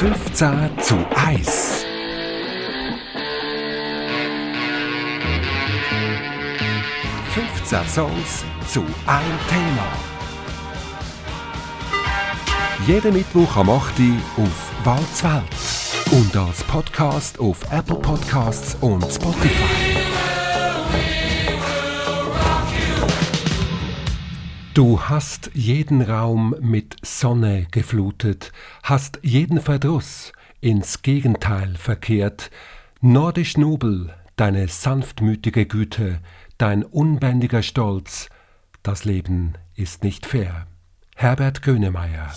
15 zu 1. Songs zu einem Thema. Jeden Mittwoch am 8. Uhr auf Walzwelt und als Podcast auf Apple Podcasts und Spotify. Du hast jeden Raum mit Sonne geflutet, hast jeden Verdruss ins Gegenteil verkehrt, nordisch nobel deine sanftmütige Güte, dein unbändiger Stolz, das Leben ist nicht fair. Herbert Grönemeyer.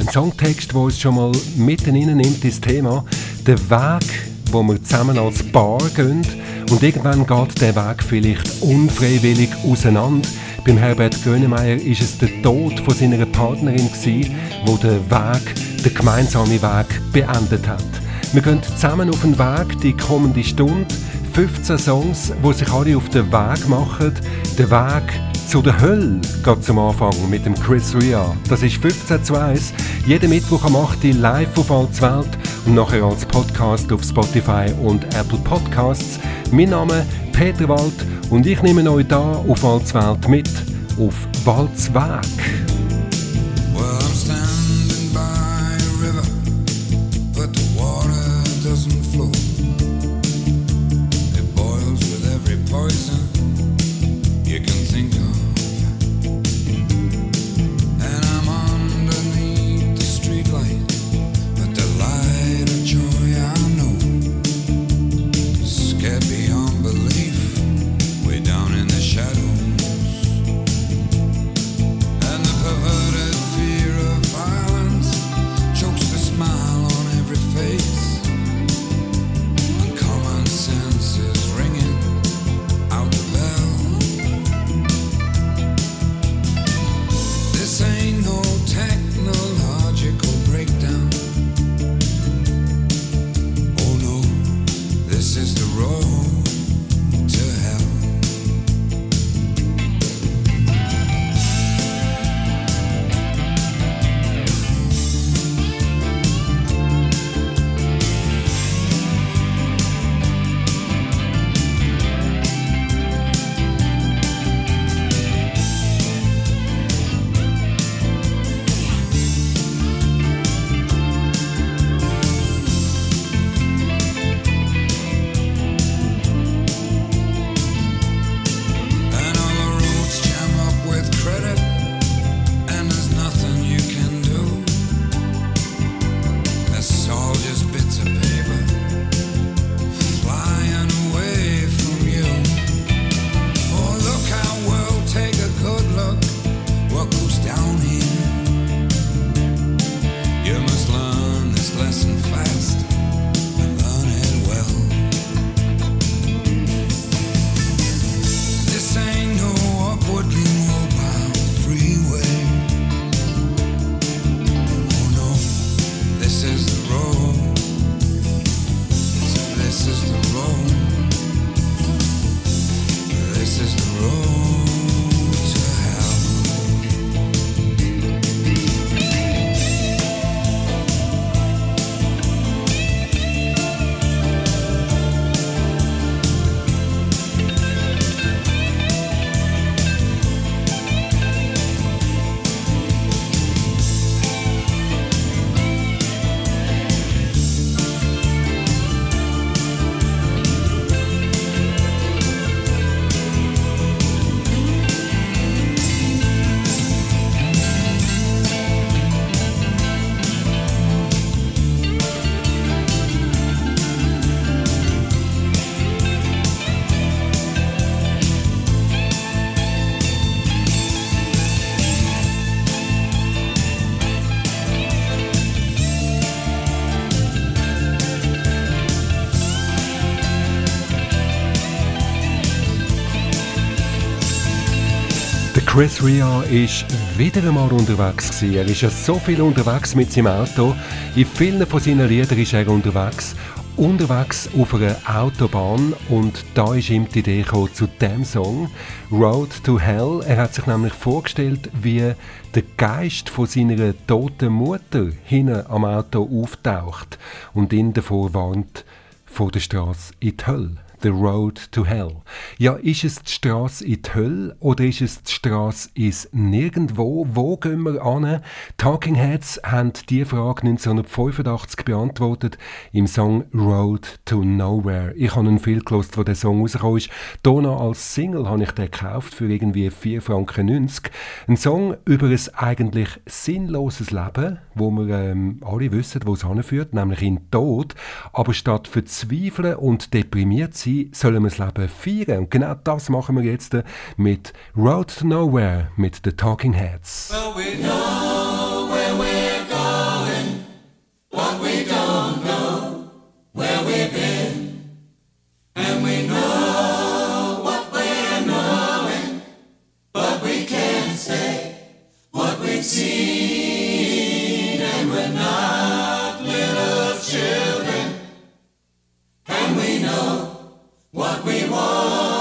Ein Songtext, wo es schon mal mitten innen nimmt, das Thema, der Weg, wo wir zusammen als Paar gehen und irgendwann geht der Weg vielleicht unfreiwillig auseinander beim Herbert Grönemeyer ist es der Tod von seiner Partnerin gewesen, wo der Weg, der gemeinsame Weg beendet hat. Wir gehen zusammen auf den Weg die kommende Stunde. 15 Songs, wo sich alle auf den Weg machen. Der Weg zu der Hölle geht zum Anfang mit dem Chris Ria. Das ist 15 zu 1. Jeden Mittwoch am 8. live auf Altswelt und nachher als Podcast auf Spotify und Apple Podcasts. Mein Name Peter Wald und ich nehme euch da auf Walzwelt mit, auf Walzweg. Chris Ria ist wieder einmal unterwegs gewesen. Er ist ja so viel unterwegs mit seinem Auto. In vielen von seinen Liedern ist er unterwegs. unterwegs auf einer Autobahn und da ist ihm die Idee gekommen zu dem Song Road to Hell. Er hat sich nämlich vorgestellt, wie der Geist von seiner toten Mutter hinten am Auto auftaucht und ihn davor warnt, vor der Straße in die Hölle. The Road to Hell. Ja, ist es die Straße in die Hölle oder ist es die Straße ins Nirgendwo? Wo gehen wir an? Talking Heads haben diese Frage 1985 beantwortet im Song Road to Nowhere. Ich habe einen viel gelost, wo der Song rausgekommen ist. Hier als Single habe ich den gekauft für irgendwie 4,90 Franken. Ein Song über ein eigentlich sinnloses Leben, wo wir ähm, alle wissen, wo es hinführt, nämlich in den Tod. Aber statt verzweifeln und deprimiert sein, sein, sollen wir das Leben feiern. Und genau das machen wir jetzt äh, mit Road to Nowhere mit The Talking Heads. Well, we know where we're going, but we don't know where we've been. And we know what we're knowing, but we can't say what we've seen. And we're not little children, and we know what we want,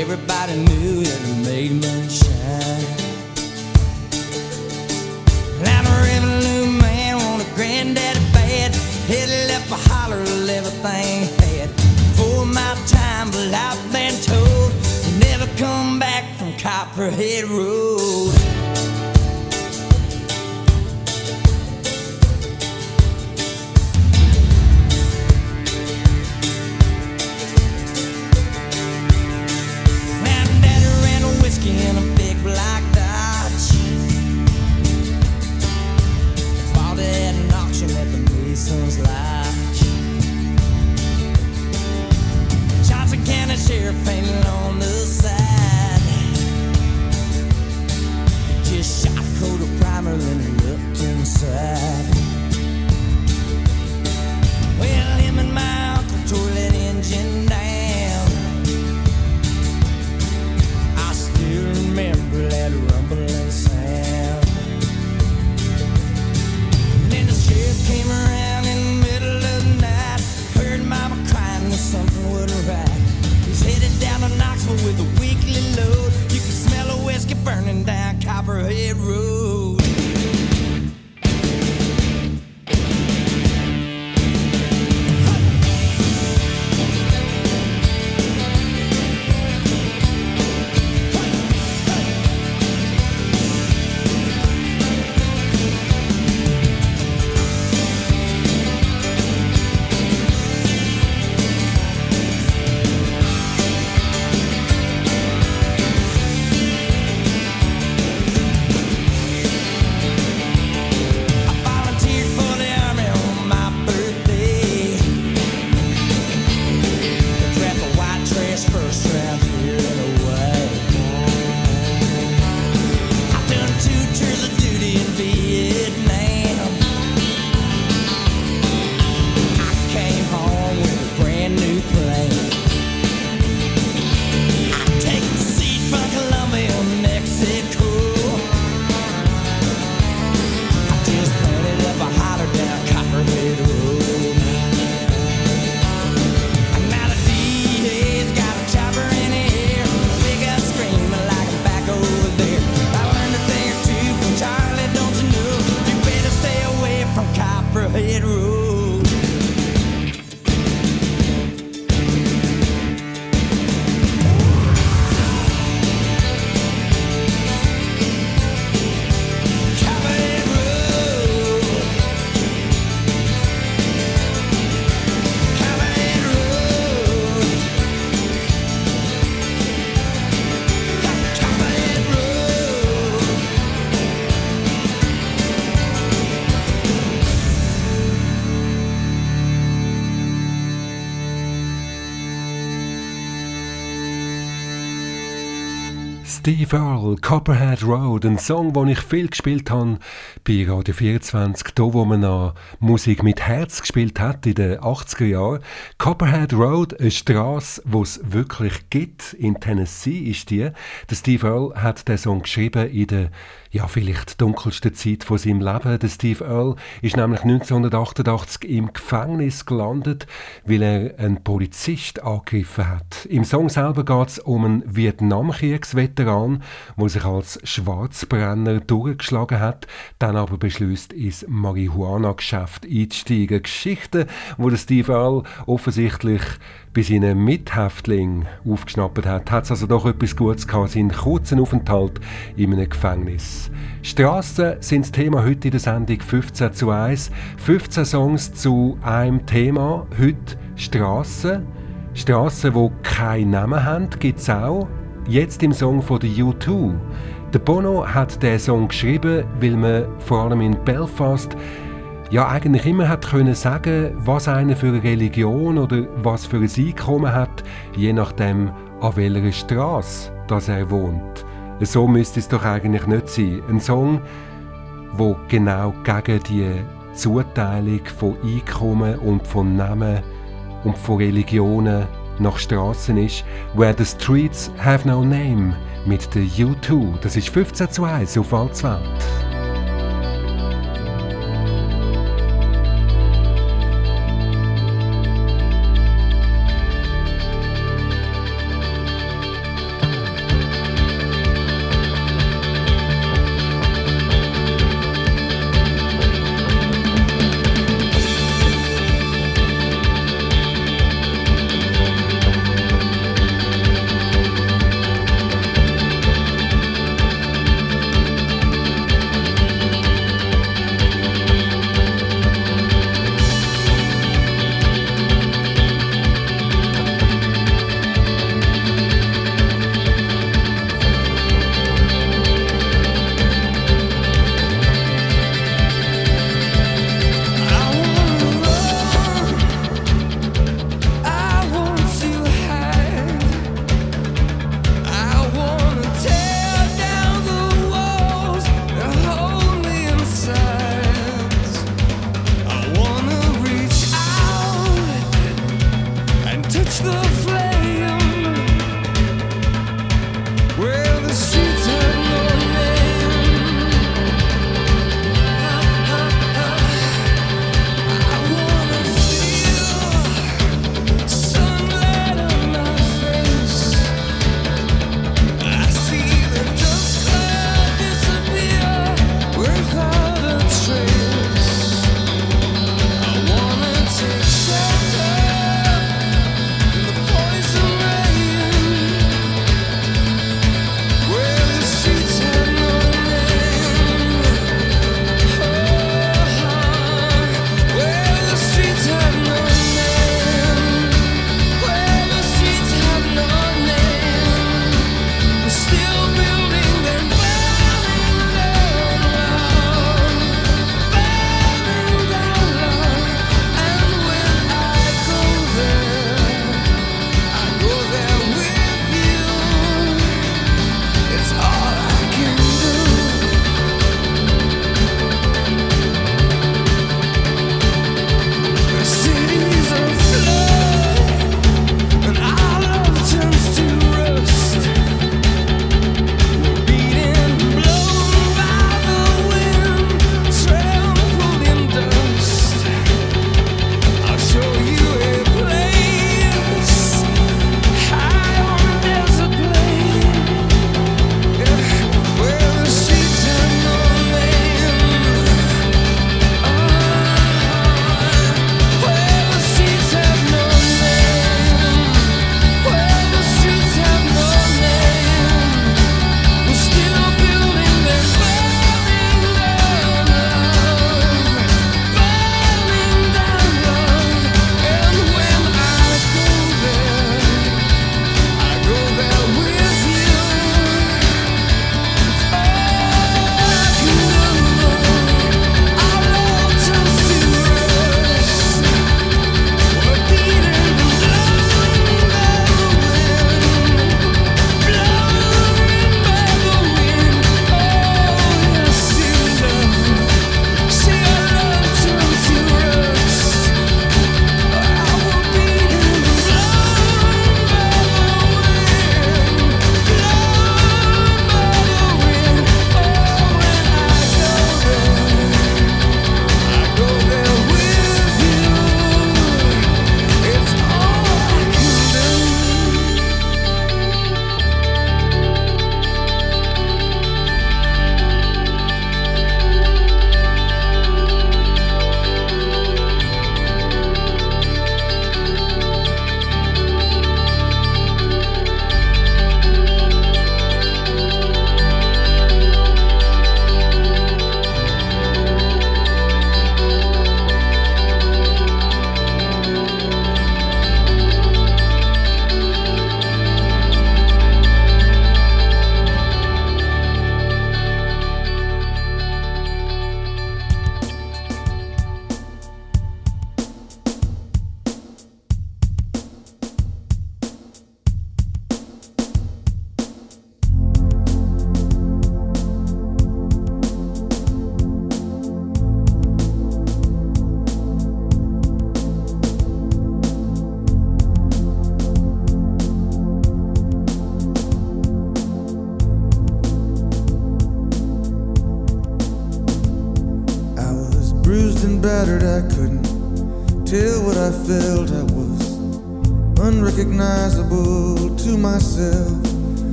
Everybody knew that it made moonshine. And I'm a revenue man, want a granddaddy bad. Head left a holler everything had. For my time, but I've been told never come back from Copperhead Road. Well, him and my uncle tore that engine Steve Earle, Copperhead Road, ein Song, den ich viel gespielt habe bei Radio 24, da wo man noch Musik mit Herz gespielt hat in den 80er Jahren. Copperhead Road, eine Straße, die es wirklich gibt, in Tennessee ist die. Der Steve Earle hat den Song geschrieben in der ja, vielleicht dunkelste Zeit von seinem Leben. Der Steve Earle ist nämlich 1988 im Gefängnis gelandet, weil er einen Polizist angegriffen hat. Im Song selber geht es um einen Vietnamkriegsveteran, der sich als Schwarzbrenner durchgeschlagen hat, dann aber beschließt, ins Marihuana-Geschäft einzusteigen. Geschichten, wo der Steve Earle offensichtlich bei seinen Mithäftlingen aufgeschnappt hat, hat es also doch etwas Gutes gehabt, seinen kurzen Aufenthalt in einem Gefängnis. Strassen sind das Thema heute in der Sendung 15 zu 1. 15 Songs zu einem Thema. Heute Strassen. Strassen, die keinen Namen haben, gibt es auch. Jetzt im Song von der U2. Der Bono hat den Song geschrieben, weil man vor allem in Belfast ja eigentlich immer hat können sagen, was einer für eine Religion oder was für ein Einkommen hat, je nachdem, an welcher Straße er wohnt. So müsste es doch eigentlich nicht sein. Ein Song, wo genau gegen die Zuteilung von Einkommen und von Namen und von Religionen nach Straßen ist, Where the Streets Have No Name mit der U2. Das ist 15 zu 1 auf Walzwelt.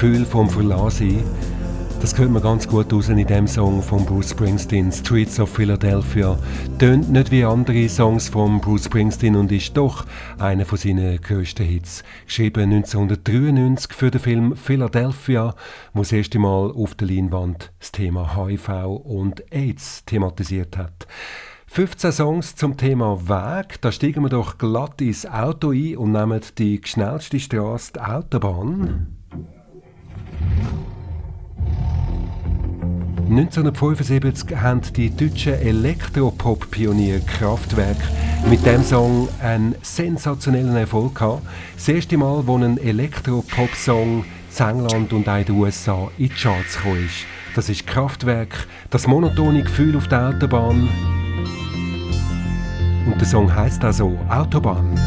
Gefühl vom Verlassen, das hört man ganz gut raus in dem Song von Bruce Springsteen, Streets of Philadelphia. Tönt nicht wie andere Songs von Bruce Springsteen und ist doch einer von seinen grössten Hits. Geschrieben 1993 für den Film Philadelphia, wo das erste Mal auf der Leinwand das Thema HIV und AIDS thematisiert hat. 15 Songs zum Thema Weg. Da steigen wir doch glatt ins Auto ein und nehmen die schnellste Straße, die Autobahn. 1975 haben die deutschen Elektropop-Pionier Kraftwerk mit dem Song einen sensationellen Erfolg gehabt. Das erste Mal, wo ein Elektropop-Song in England und auch in den USA in die Charts gekommen ist. Das ist Kraftwerk, das monotone Gefühl auf der Autobahn. Und der Song heißt also Autobahn.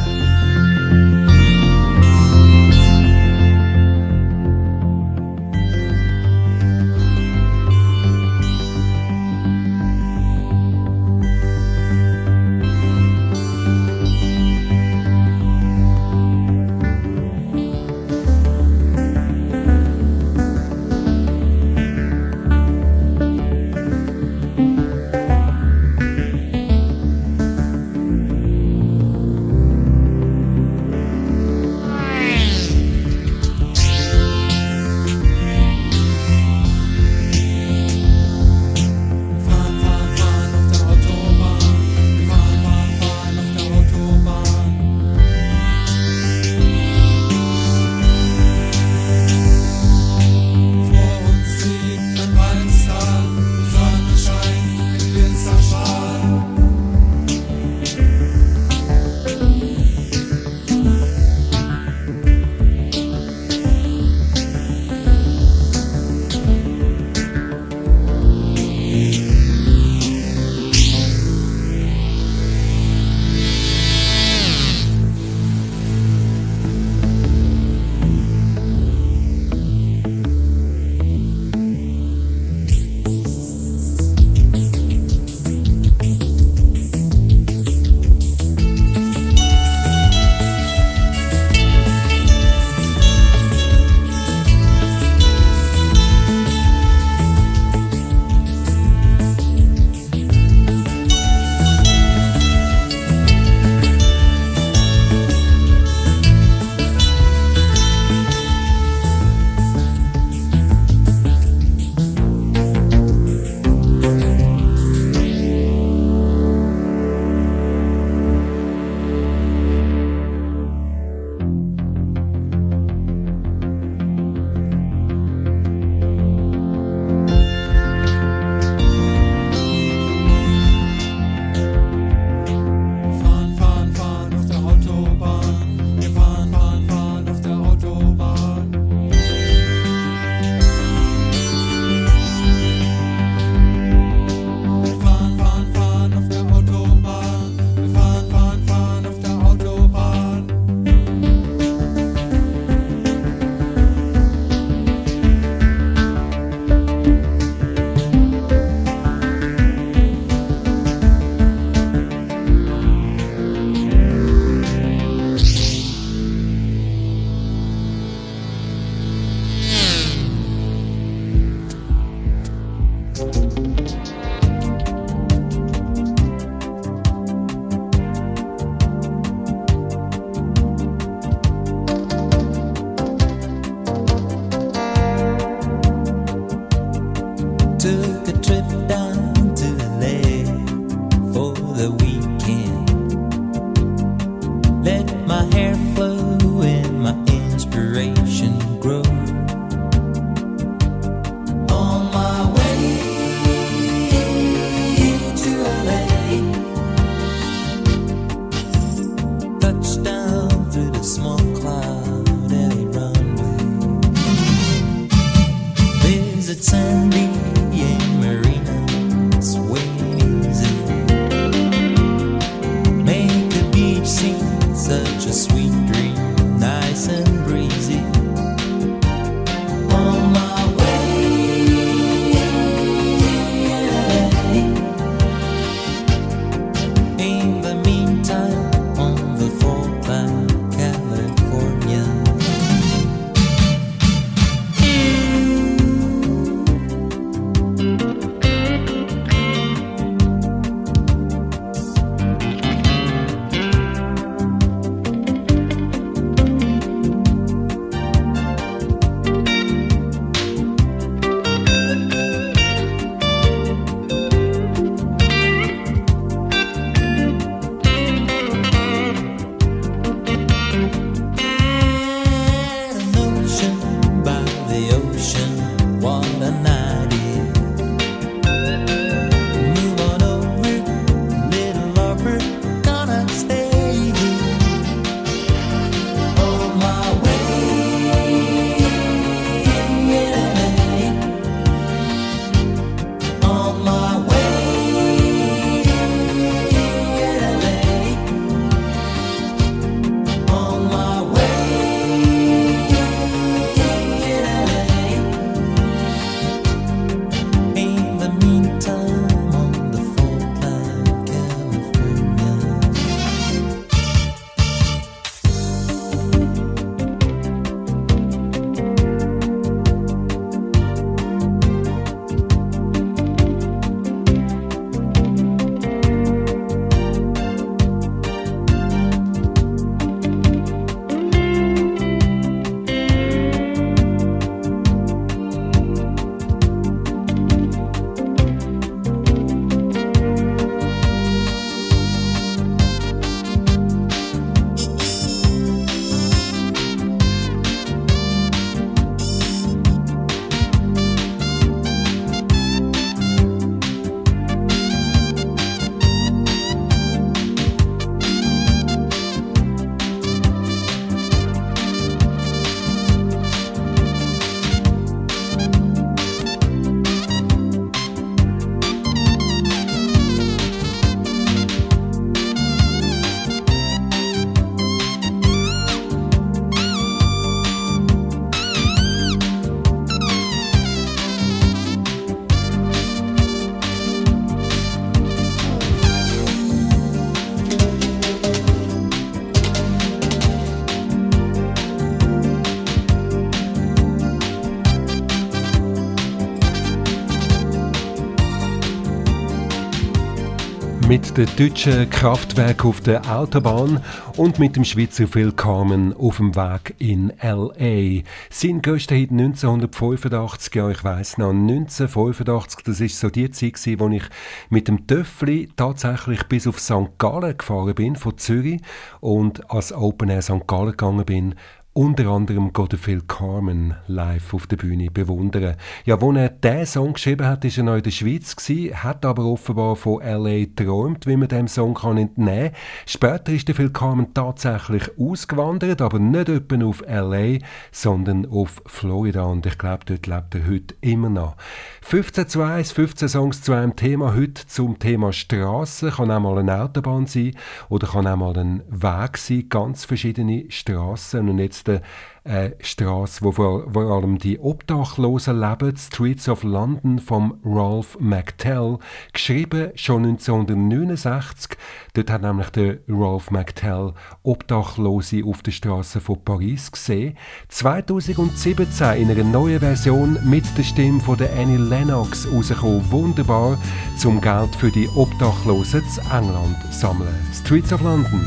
Mit den deutschen Kraftwerk auf der Autobahn und mit dem Schweizer Phil Carmen auf dem Weg in L.A. Sein größter Hit 1985, ja ich weiss noch, 1985, das ist so die Zeit gewesen, wo ich mit dem Töffli tatsächlich bis auf St. Gallen gefahren bin, von Zürich und als Open Air St. Gallen gegangen bin unter anderem Phil Carmen live auf der Bühne bewundern. Ja, wo er diesen Song geschrieben hat, ist er noch in der Schweiz gewesen, hat aber offenbar von L.A. geträumt, wie man dem Song kann entnehmen. Später ist der Phil Carmen tatsächlich ausgewandert, aber nicht etwa auf L.A., sondern auf Florida und ich glaube, dort lebt er heute immer noch. 15 zu 1, 15 Songs zu einem Thema, heute zum Thema Straße. Kann auch mal eine Autobahn sein oder kann auch mal ein Weg sein, ganz verschiedene Straßen und jetzt letzten äh, Straße, wo vor, vor allem die Obdachlosen leben, Streets of London von Ralph McTell, geschrieben schon 1969. Dort hat nämlich der Ralph McTell Obdachlose auf der Straße von Paris gesehen. 2017 in einer neuen Version mit der Stimme von der Annie Lennox rausgekommen. Wunderbar, zum Geld für die Obdachlosen zu England sammeln. Streets of London.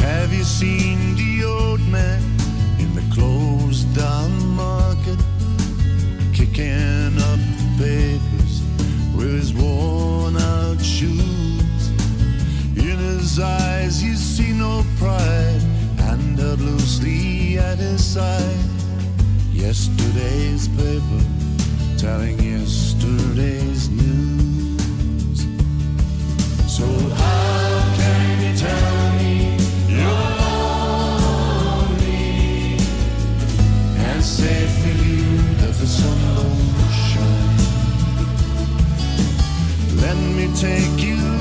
Have you seen the man in the closed down market kicking up the papers with his worn out shoes? In his eyes, you see no pride, and held loosely at his side. Yesterday's paper telling yesterday's news. So, how can you tell that the sun don't shine. Let me take you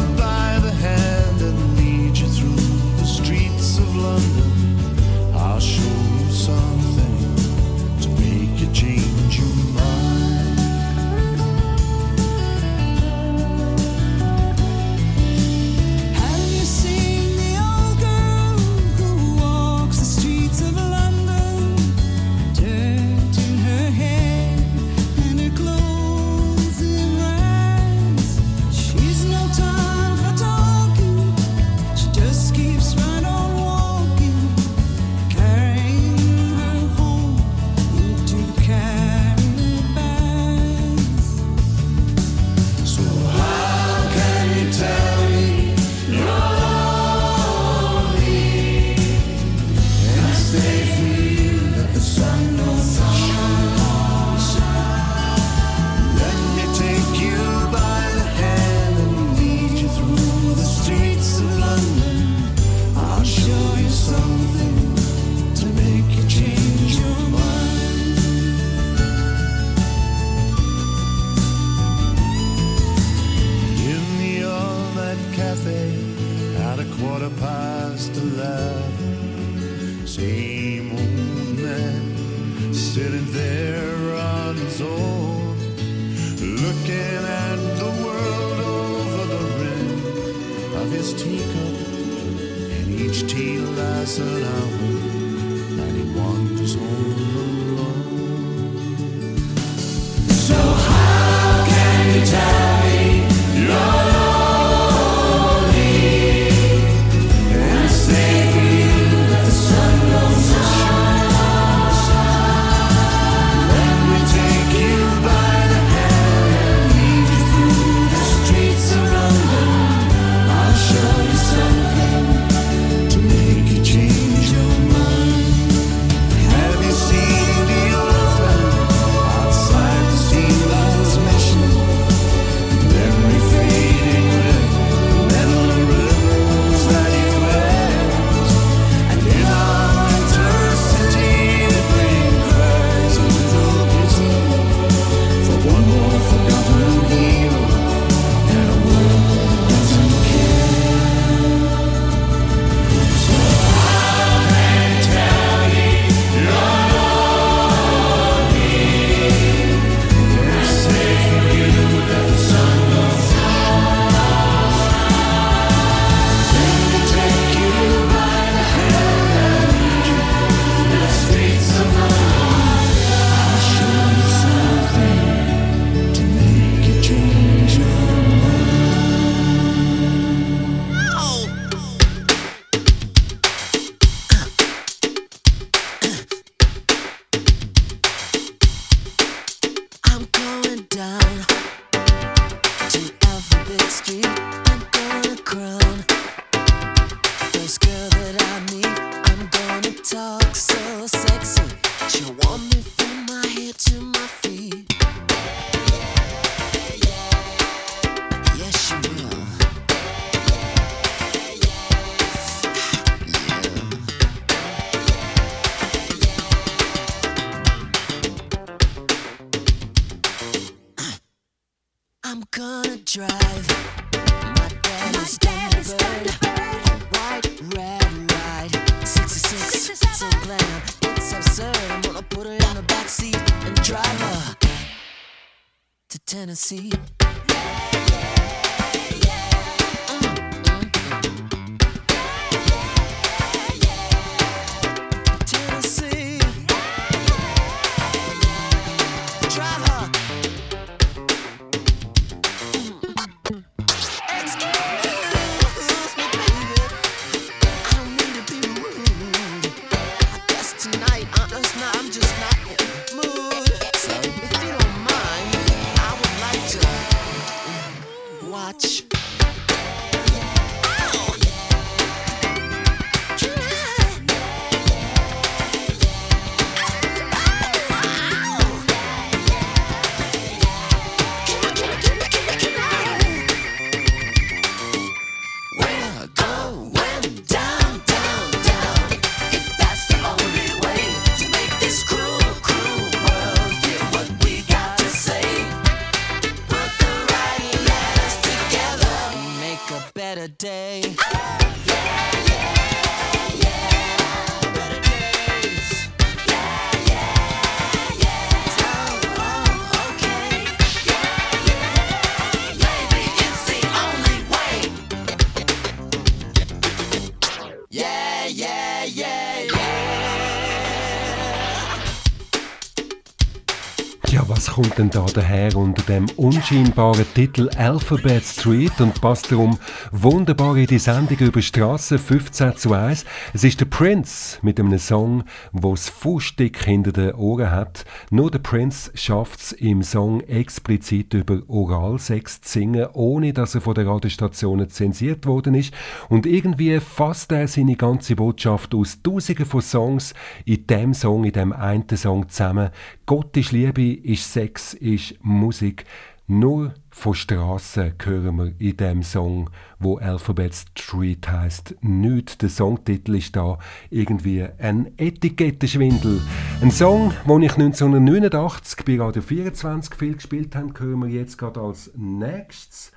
denn da daher unter dem unscheinbaren Titel Alphabet Street und passt darum wunderbar in die Sendung über Straße 15 zu 1. Es ist der Prince mit einem Song, wo es Fußstick hinter den Ohren hat. Nur der Prince schafft es im Song explizit über Oralsex zu singen, ohne dass er von der Radiostationen zensiert worden ist. Und irgendwie fasst er seine ganze Botschaft aus Tausenden von Songs in dem Song, in dem einen Song zusammen. Gott ist Liebe, ist Sex, ist Musik. Nur von Straßen hören wir in dem Song, wo Alphabet Street heißt. Nicht der Songtitel ist da irgendwie ein Etikettenschwindel. Ein Song, den ich 1989 bei Radio 24 viel gespielt habe, hören wir jetzt gerade als nächstes.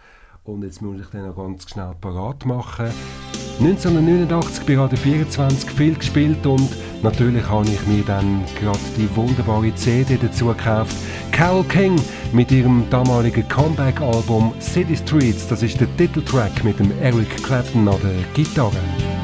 Und jetzt muss ich den noch ganz schnell parat machen. 1989 bei Radio 24 viel gespielt und natürlich habe ich mir dann gerade die wunderbare CD dazu gekauft. Carol King mit ihrem damaligen Comeback-Album City Streets. Das ist der Titeltrack mit dem Eric Clapton an der Gitarre.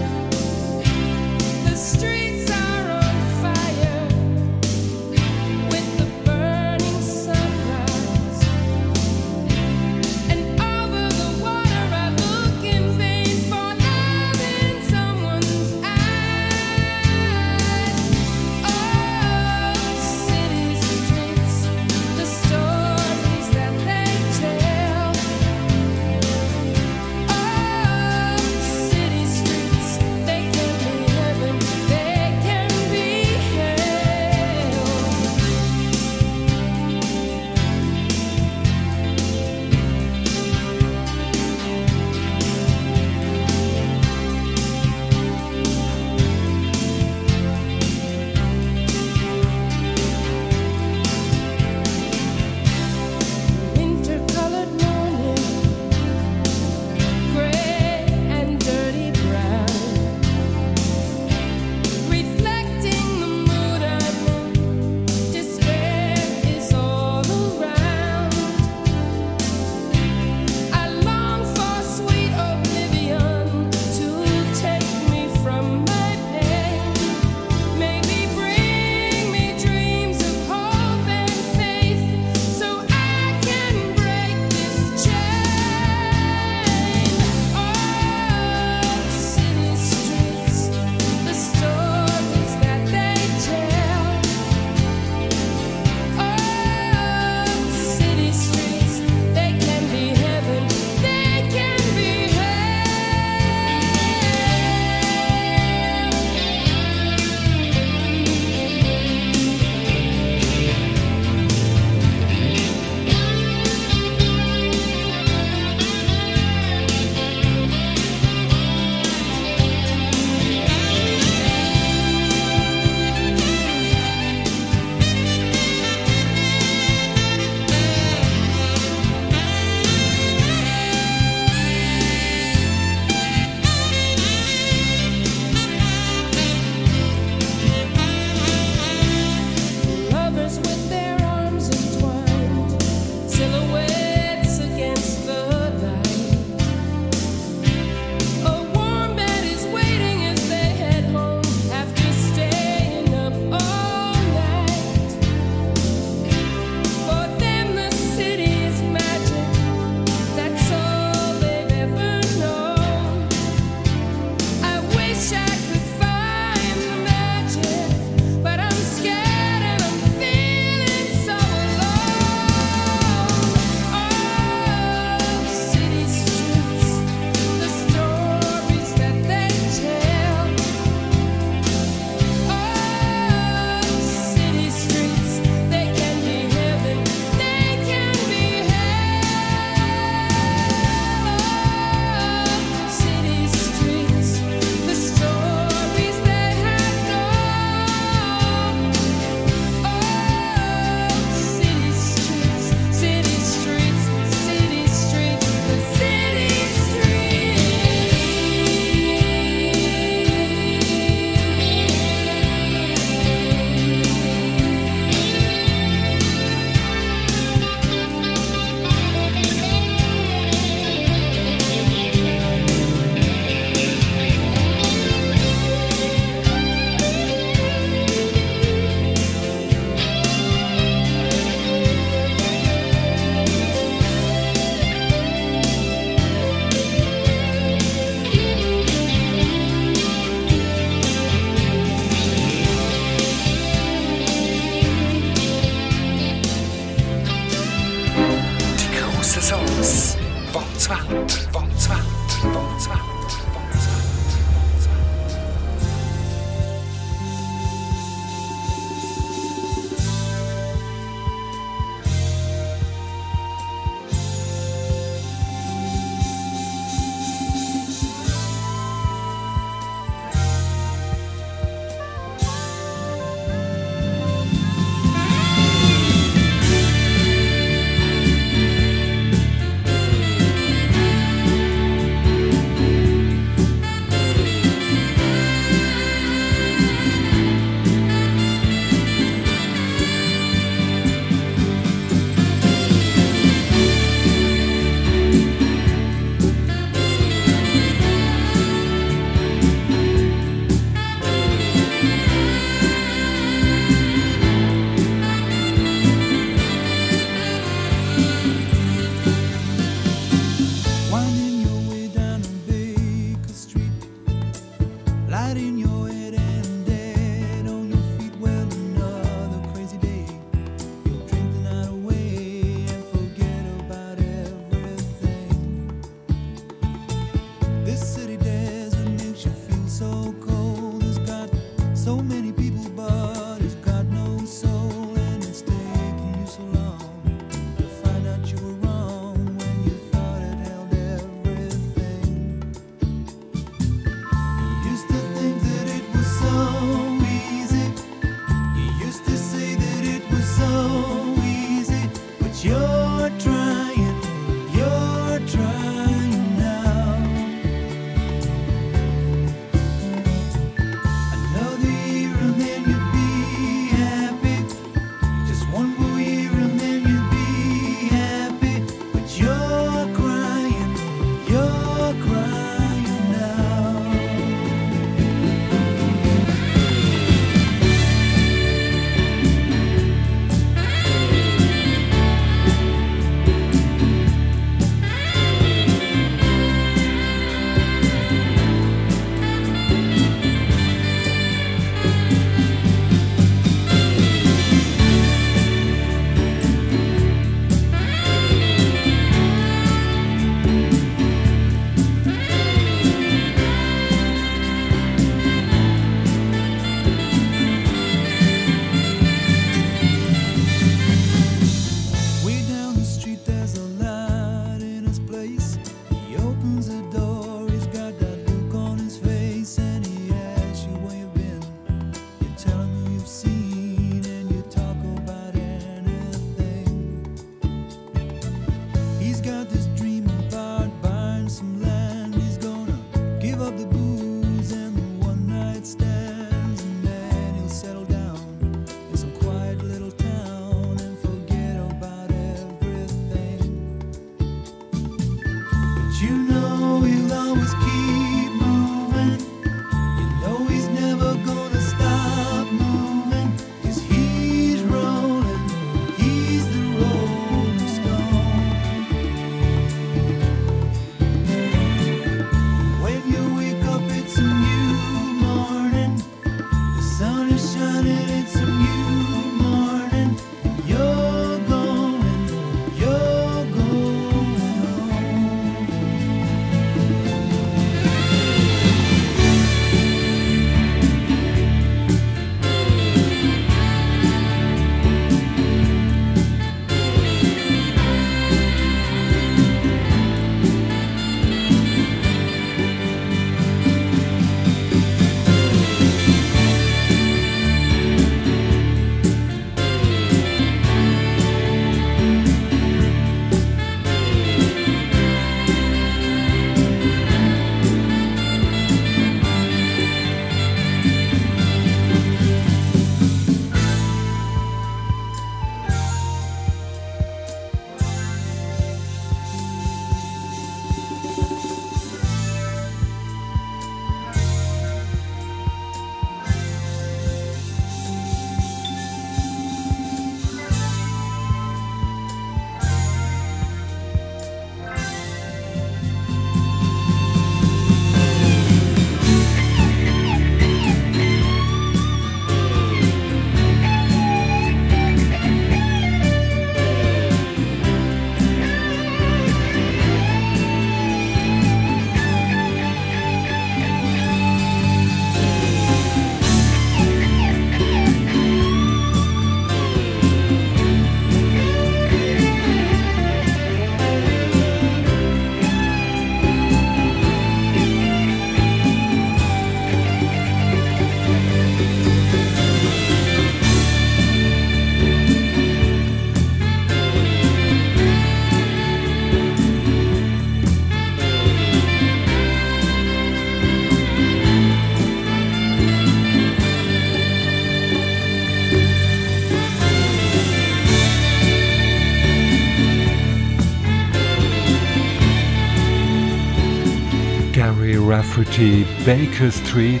Rafferty Baker Street.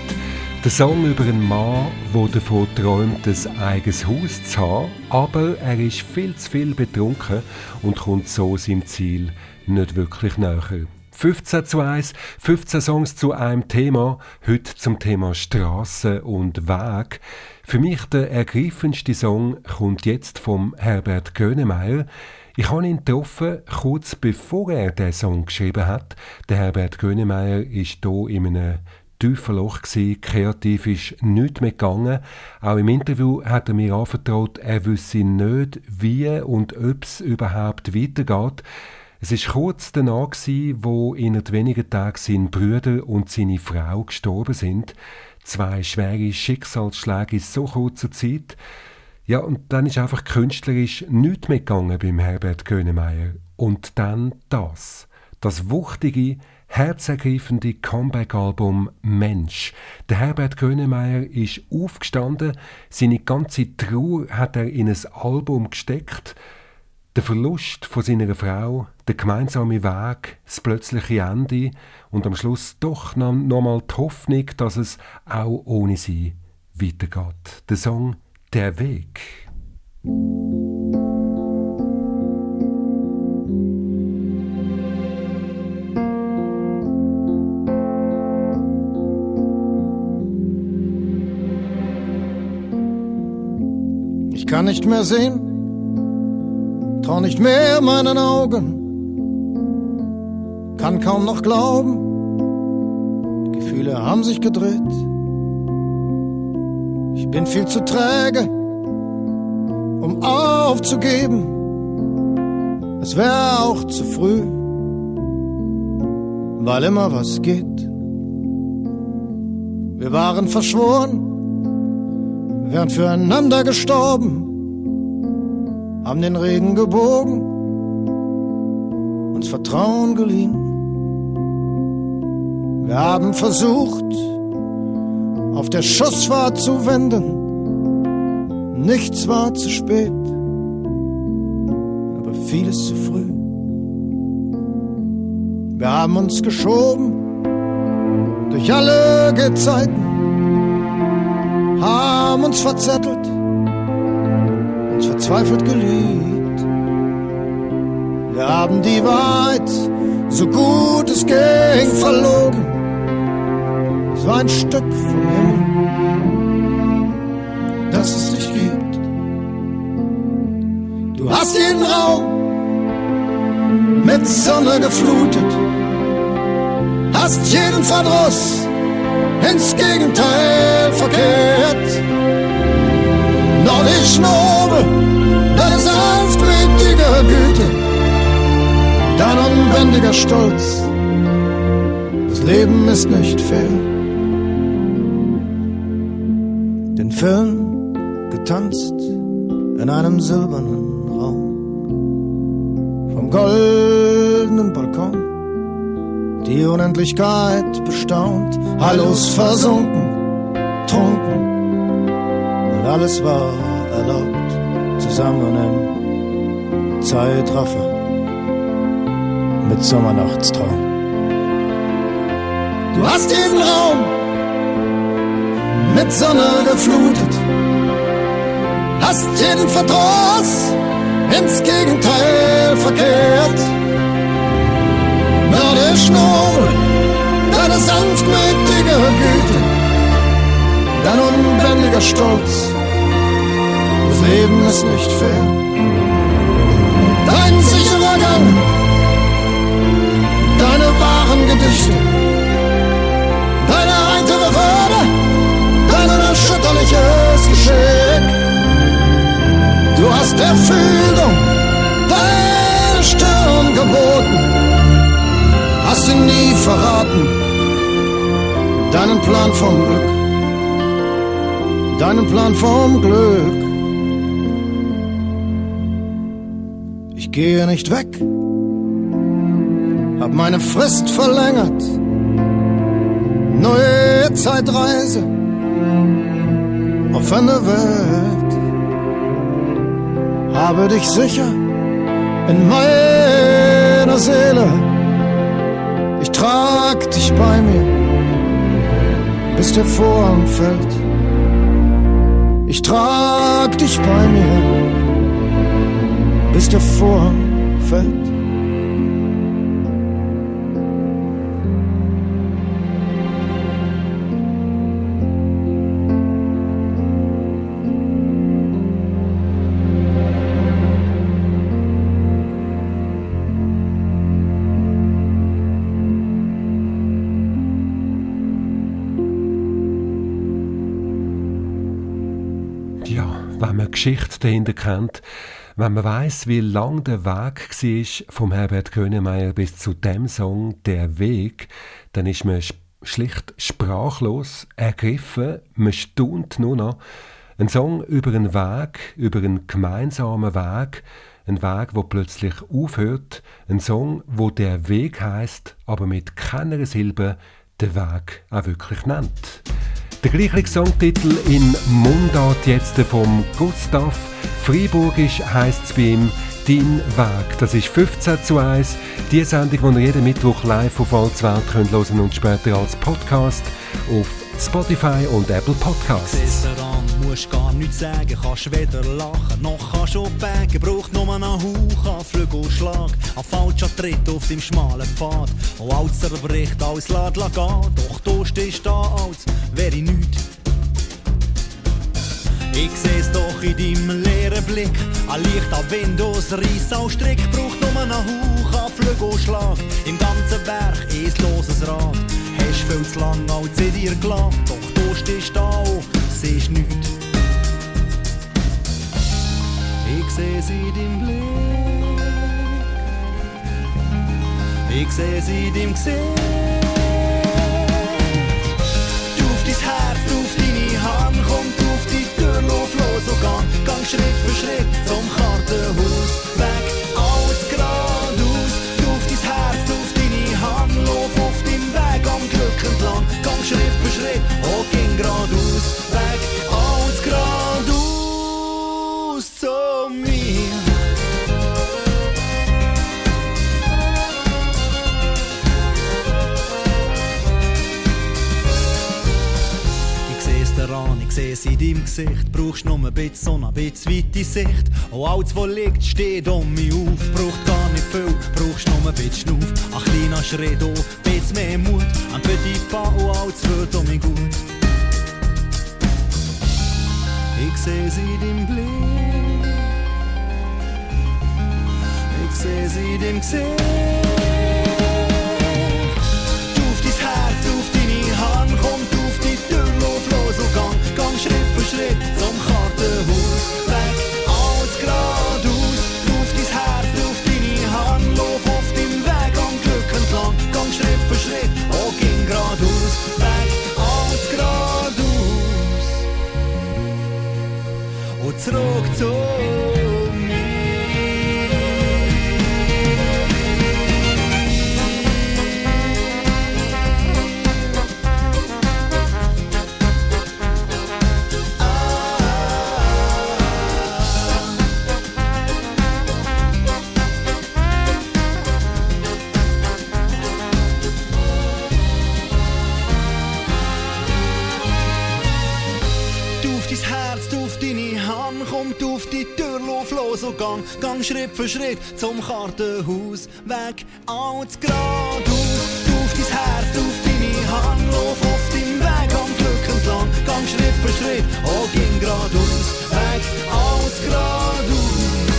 Der Song über einen Mann, der davon träumt, ein eigenes Haus zu haben, aber er ist viel zu viel betrunken und kommt so seinem Ziel nicht wirklich näher. 15 zu 1, 15 Songs zu einem Thema, heute zum Thema Straße und Weg. Für mich der ergreifendste Song kommt jetzt vom Herbert Grönemeyer. Ich habe ihn getroffen, kurz bevor er den Song geschrieben hat. Der Herbert Grönemeyer ist hier in einem tiefen Loch kreativ ist nichts mehr gegangen. Auch im Interview hat er mir anvertraut, er wüsste nicht, wie und ob es überhaupt weitergeht. Es ist kurz danach gsi, wo in wenigen Tagen sein Brüder und seine Frau gestorben sind. Zwei schwere Schicksalsschläge in so kurzer Zeit. Ja, und dann ist einfach künstlerisch nichts mehr gegangen beim Herbert Grönemeyer. Und dann das. Das wuchtige, herzergreifende Comeback-Album Mensch. Der Herbert Grönemeyer ist aufgestanden, seine ganze Trauer hat er in ein Album gesteckt. Der Verlust von seiner Frau, der gemeinsame Weg, das plötzliche Ende und am Schluss doch noch mal die Hoffnung, dass es auch ohne sie weitergeht. Der Song Der Weg. Ich kann nicht mehr sehen, trau nicht mehr meinen Augen, kann kaum noch glauben, Gefühle haben sich gedreht. Ich bin viel zu träge, um aufzugeben, es wäre auch zu früh, weil immer was geht. Wir waren verschworen, wären füreinander gestorben, haben den Regen gebogen, uns Vertrauen geliehen. Wir haben versucht, auf der Schussfahrt zu wenden, nichts war zu spät, aber vieles zu früh. Wir haben uns geschoben durch alle Gezeiten haben uns verzettelt, uns verzweifelt geliebt. Wir haben die Wahrheit, so gut es ging, verlogen. War ein Stück vom Himmel, das es dich gibt. Du hast jeden Raum mit Sonne geflutet, hast jeden Verdruss ins Gegenteil verkehrt. Noch nicht nobel, deine sanftmütige Güte, dein unbändiger Stolz. Das Leben ist nicht fair. Film getanzt in einem silbernen Raum. Vom goldenen Balkon die Unendlichkeit bestaunt, Hallos versunken, trunken und alles war erlaubt, zusammen im Zeitraffer mit Sommernachtstraum. Du hast jeden Raum mit Sonne geflutet, hast jeden Verdruss ins Gegenteil verkehrt mördisch nur deine sanftmütige Güte, dein unbändiger Stolz. Das Leben ist nicht fair. Dein sicherer Gang, deine wahren Gedichte, unerschütterliches Geschick. Du hast der Fügung deine Stirn geboten hast ihn nie verraten. Deinen Plan vom Glück, deinen Plan vom Glück. Ich gehe nicht weg, hab meine Frist verlängert. Neue Zeitreise auf eine Welt. Habe dich sicher in meiner Seele ich trag dich bei mir bis der Vorhang fällt. Ich trag dich bei mir, bis der Vorhang fällt. Geschichte dahinter kennt, wenn man weiß, wie lang der Weg war vom Herbert Grönemeyer bis zu dem Song Der Weg, dann ist man sch- schlicht sprachlos, ergriffen, man staunt nur noch. Ein Song über einen Weg, über einen gemeinsamen Weg, ein Weg, wo plötzlich aufhört, ein Song, wo der Weg heißt, aber mit keiner Silbe den Weg auch wirklich nennt. Der gleiche Songtitel in Mundart jetzt vom Gustav. Freiburgisch heisst es bei ihm «Dein Weg». Das ist 15 zu 1. Die Sendung, die ihr jeden Mittwoch live auf Allzwelt könnt hören und später als Podcast auf Spotify und Apple Podcasts. Daran, musst gar nichts sagen, kannst weder lachen noch kannst du backen. Braucht nur einen Hauch an Flügelschlag, ein falscher Tritt auf dem schmalen Pfad. Und alles zerbricht, alles lässt gehen, doch du stehst da, als wäre nichts. Ich seh's doch in deinem leeren Blick. Ein Licht an Windows, Reiss als Strick. Braucht nur einen Hauch an Flügelschlag. Im ganzen Berg ist loses Rad. Hast viel zu lang als in dir gelassen. Doch du stehst da siehst nichts. Ich seh's in deinem Blick. Ich seh's in deinem Gesicht. Schritt für Schritt zum Kartenhaus, deinem Gesicht. Brauchst nur ein bisschen Sonne, ein bisschen weite Sicht. Und alles, was liegt, steht um mich auf. Braucht gar nicht viel, brauchst nur ein bisschen Schnuff. Ein kleiner Schritt, oh, ein bisschen mehr Mut. Ein petit pas und alles wird um mich gut. Ich seh's in deinem Blick. Ich seh's in deinem Gesicht. Schritt zum Kartenhaus. Weg, alles geradeaus. Auf dein Herz, auf deine Hand, lauf auf deinem Weg am Glück entlang, gang Schritt für Schritt, oh, ging geradeaus. Weg, alles geradeaus. Und zurück zu gang, gang Schritt für Schritt zum Kartenhaus, weg, alles geradeaus. Auf dein Herz, auf deine Hand, lauf auf deinem Weg am Glück entlang, gang Schritt für Schritt, oh, ging geradeaus, weg, alles geradeaus.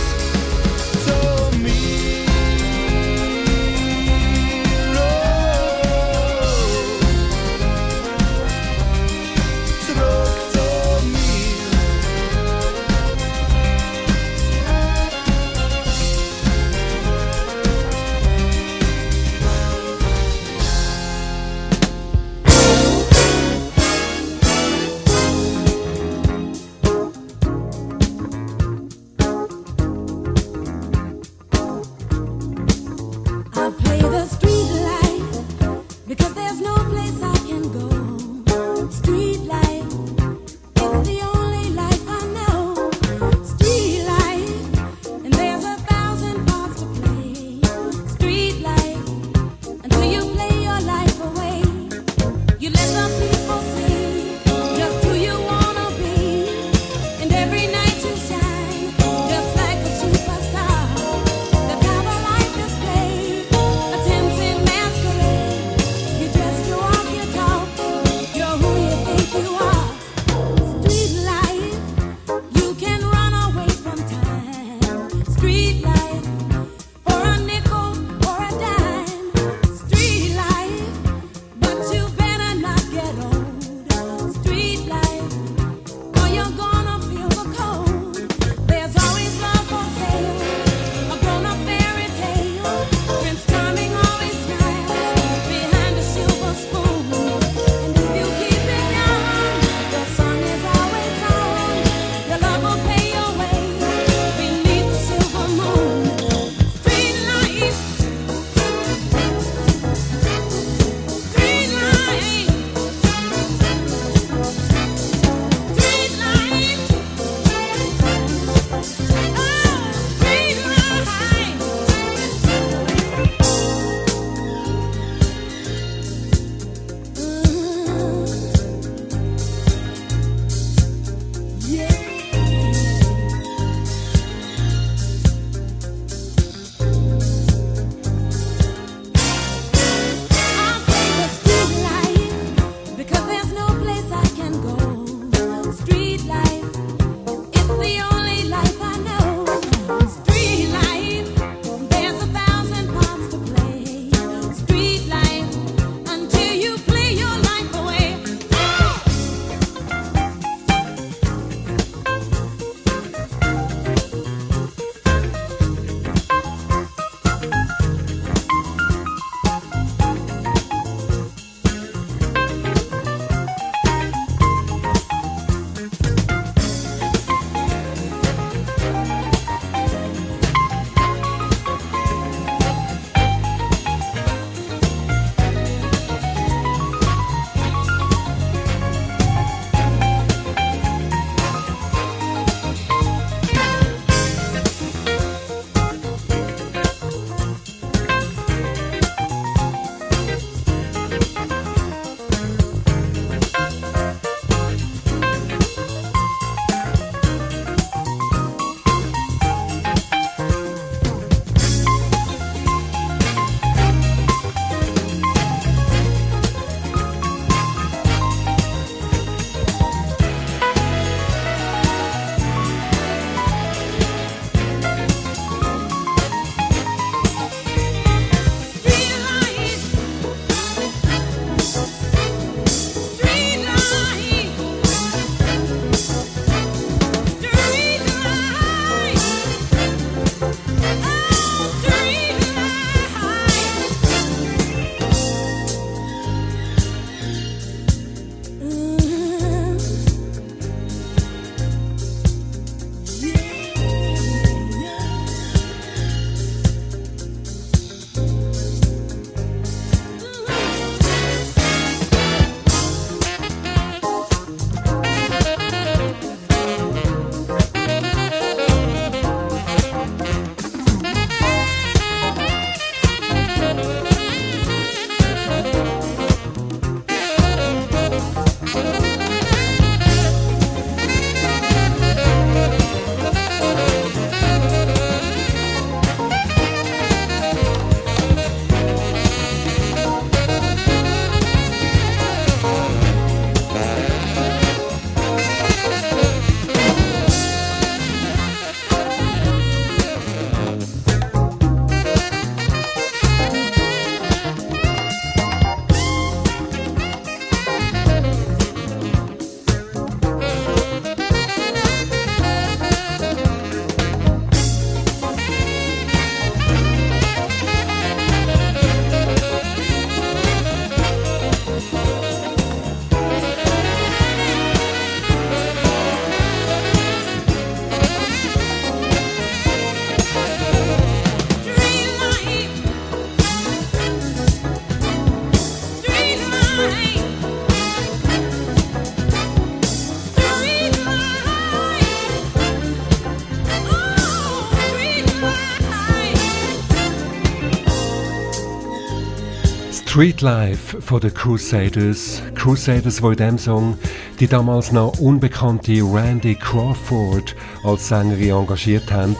Street Life von den Crusaders. Crusaders, die in diesem Song die damals noch unbekannte Randy Crawford als Sängerin engagiert haben.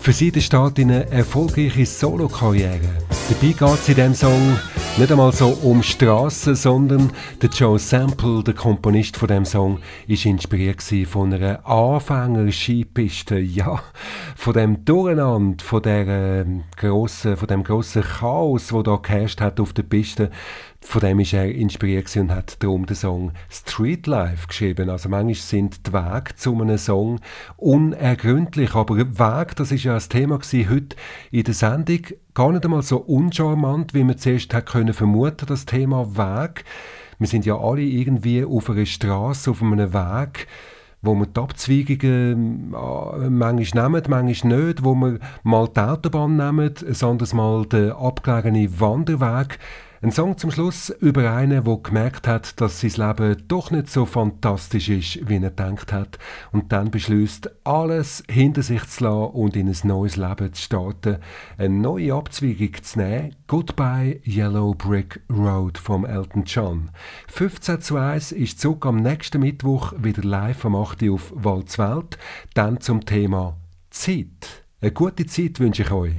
Für sie in eine erfolgreiche Solokarriere. Dabei geht es in diesem Song nicht einmal so um Straßen, sondern der Joe Sample, der Komponist von dem Song, ist inspiriert von einer Anfänger-Skipiste. Ja, von dem Durcheinander, von der ähm, grossen, von dem grossen Chaos, wo da geherrscht hat auf der Piste. Von dem ist er inspiriert und hat darum den Song Street Life geschrieben. Also manchmal sind die Wege zu einem Song unergründlich, aber Weg, das ist ja das Thema gewesen heute in der Sendung. Gar nicht einmal so uncharmant, wie man zuerst hat können vermuten, das Thema Weg. Wir sind ja alle irgendwie auf einer Straße, auf einem Weg wo wir die Abzweigungen äh, manchmal nehmen, manchmal nicht, wo wir mal die Autobahn nehmen, sondern mal den abgelegenen Wanderweg. Ein Song zum Schluss über einen, der gemerkt hat, dass sein Leben doch nicht so fantastisch ist, wie er gedacht hat, und dann beschließt, alles hinter sich zu lassen und in ein neues Leben zu starten, eine neue Abzweigung zu nehmen. Goodbye Yellow Brick Road vom Elton John. 15 zu 1 ist zurück am nächsten Mittwoch wieder live am 8. Uhr auf Walzwelt, dann zum Thema Zeit. Eine gute Zeit wünsche ich euch.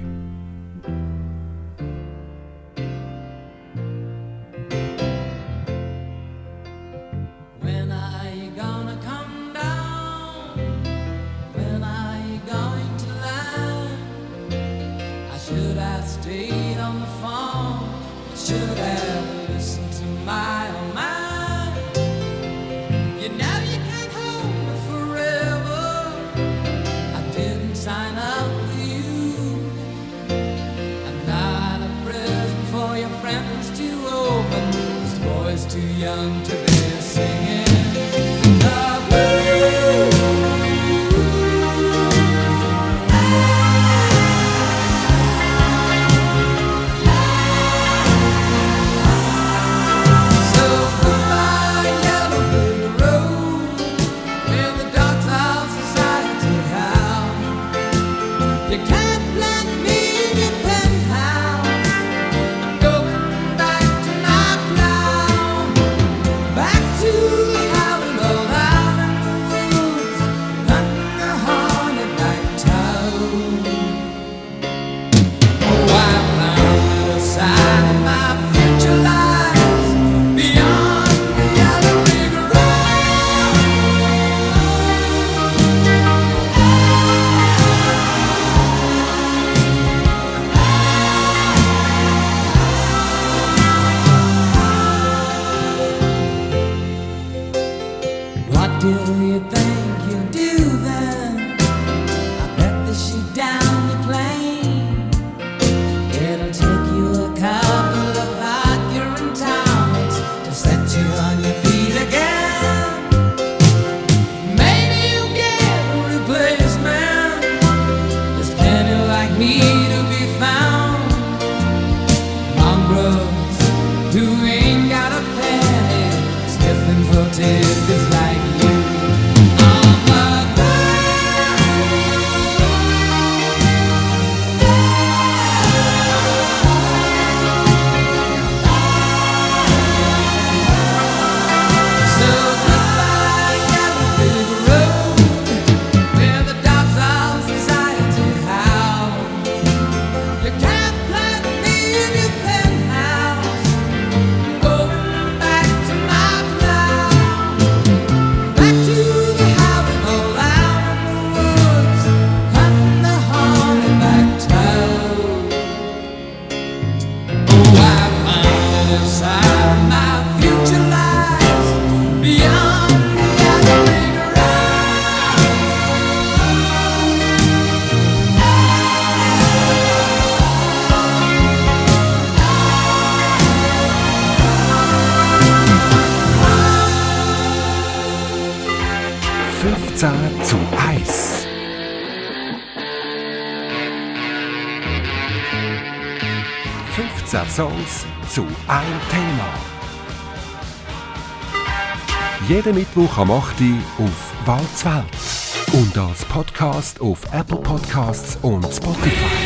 Young to be zu einem Thema». Jeden Mittwoch am 8. Uhr auf Walzwelt und als Podcast auf Apple Podcasts und Spotify.